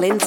Colin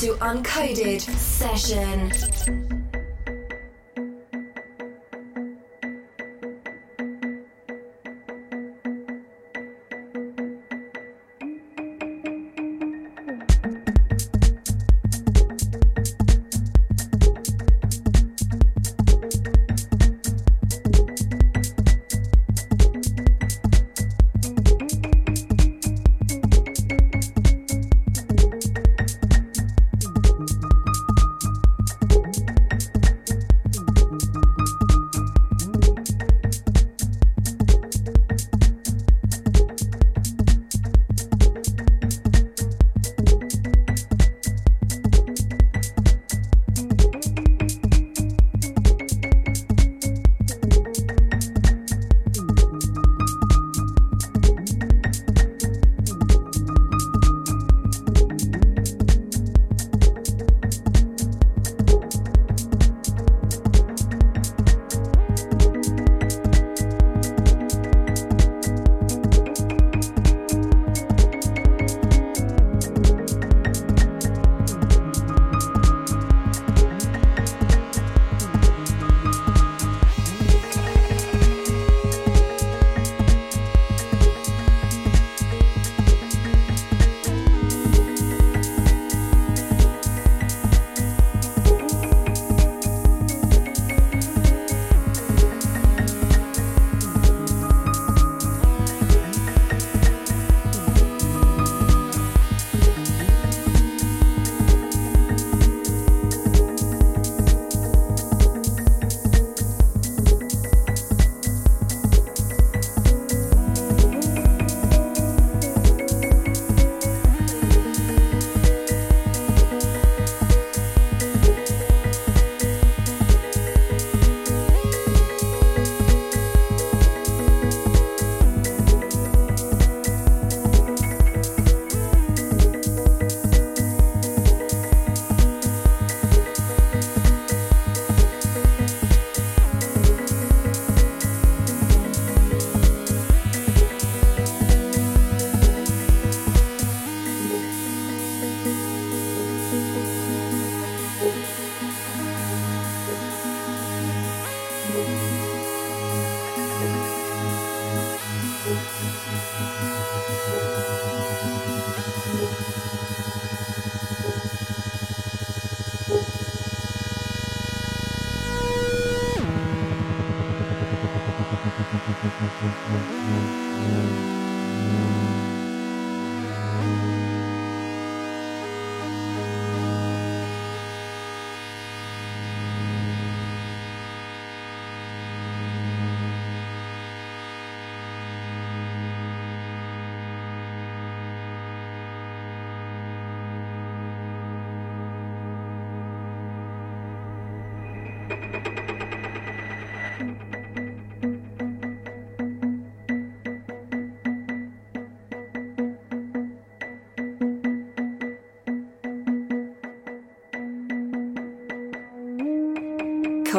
to Uncoded Session.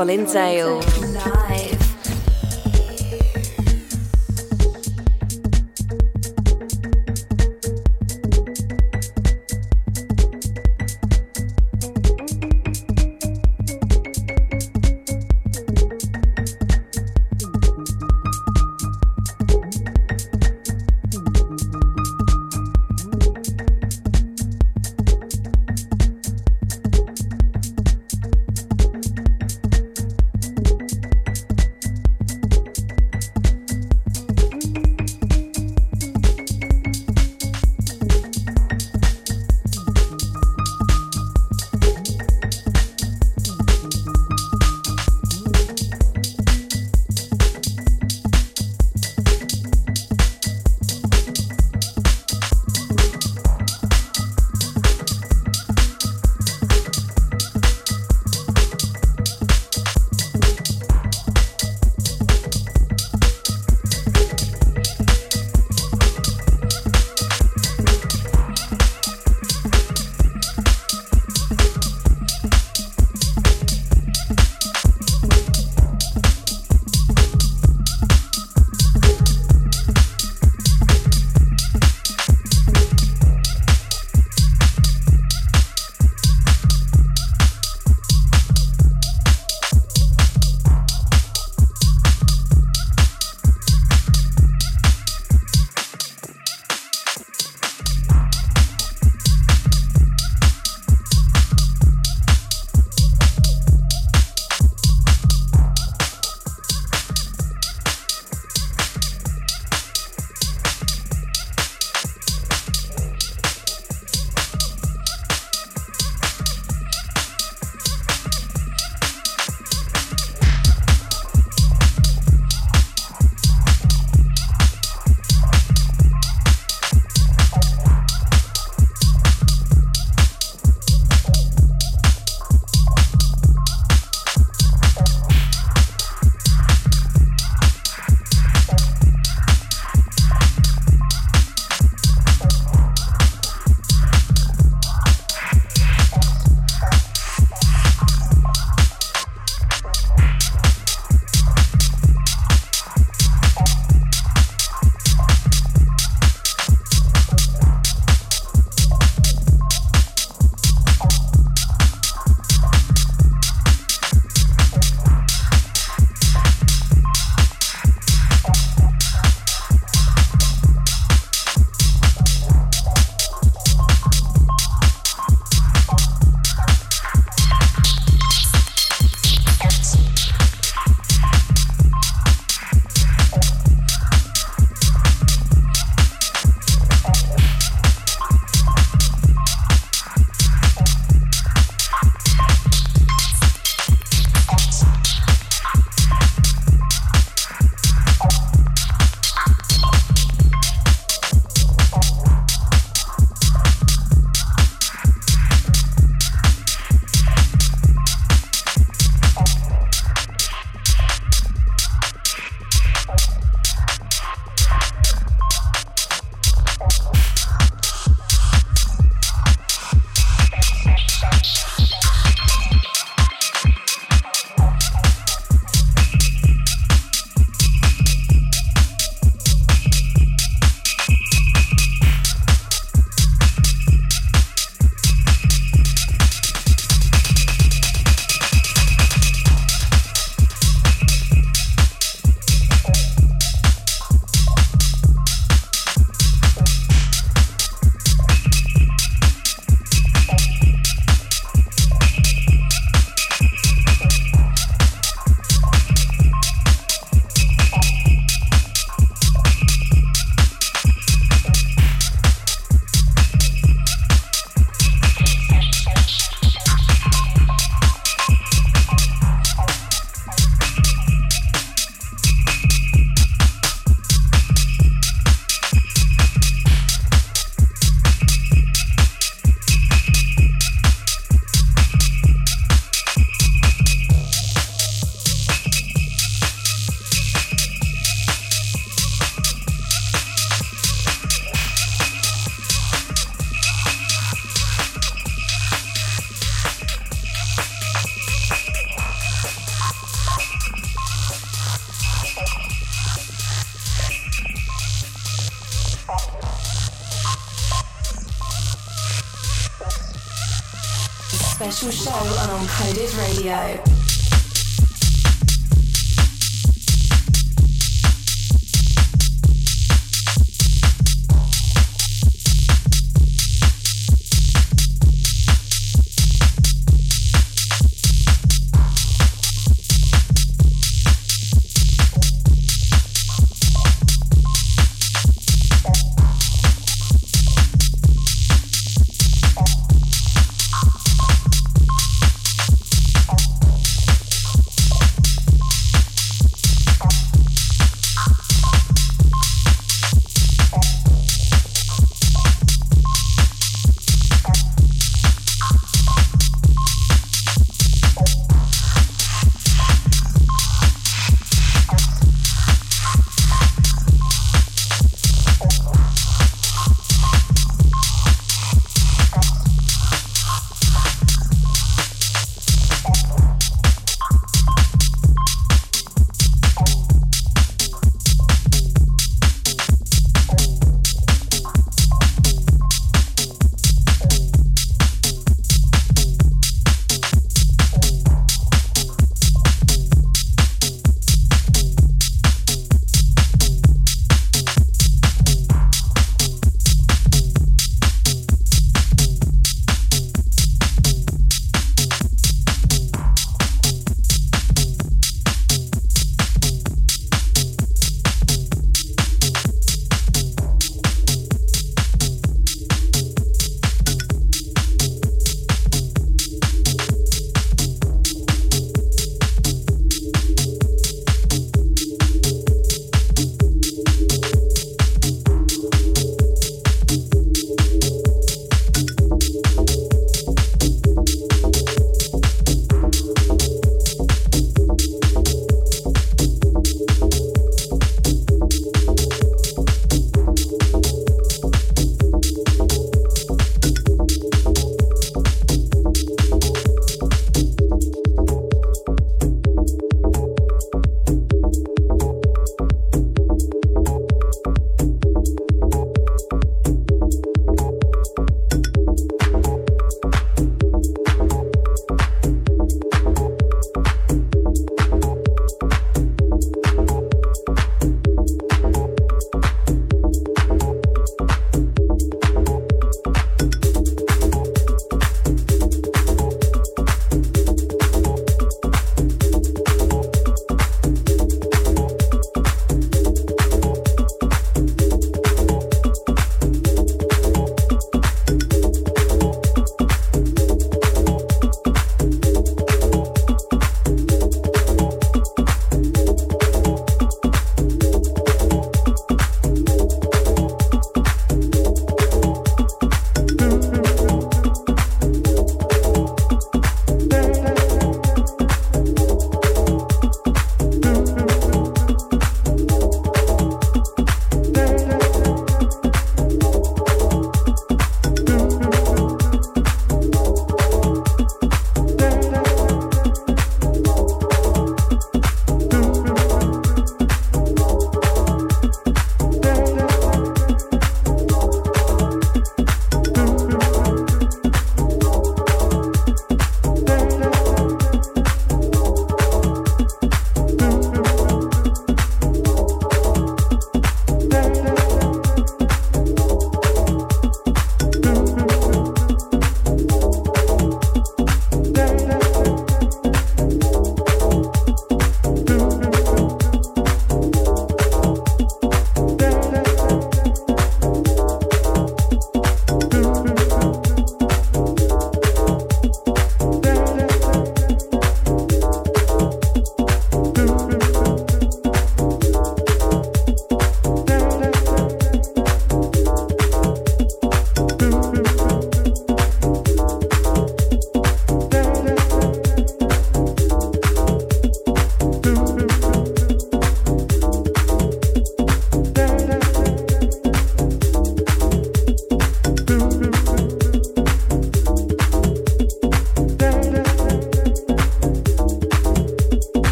Colin Dale.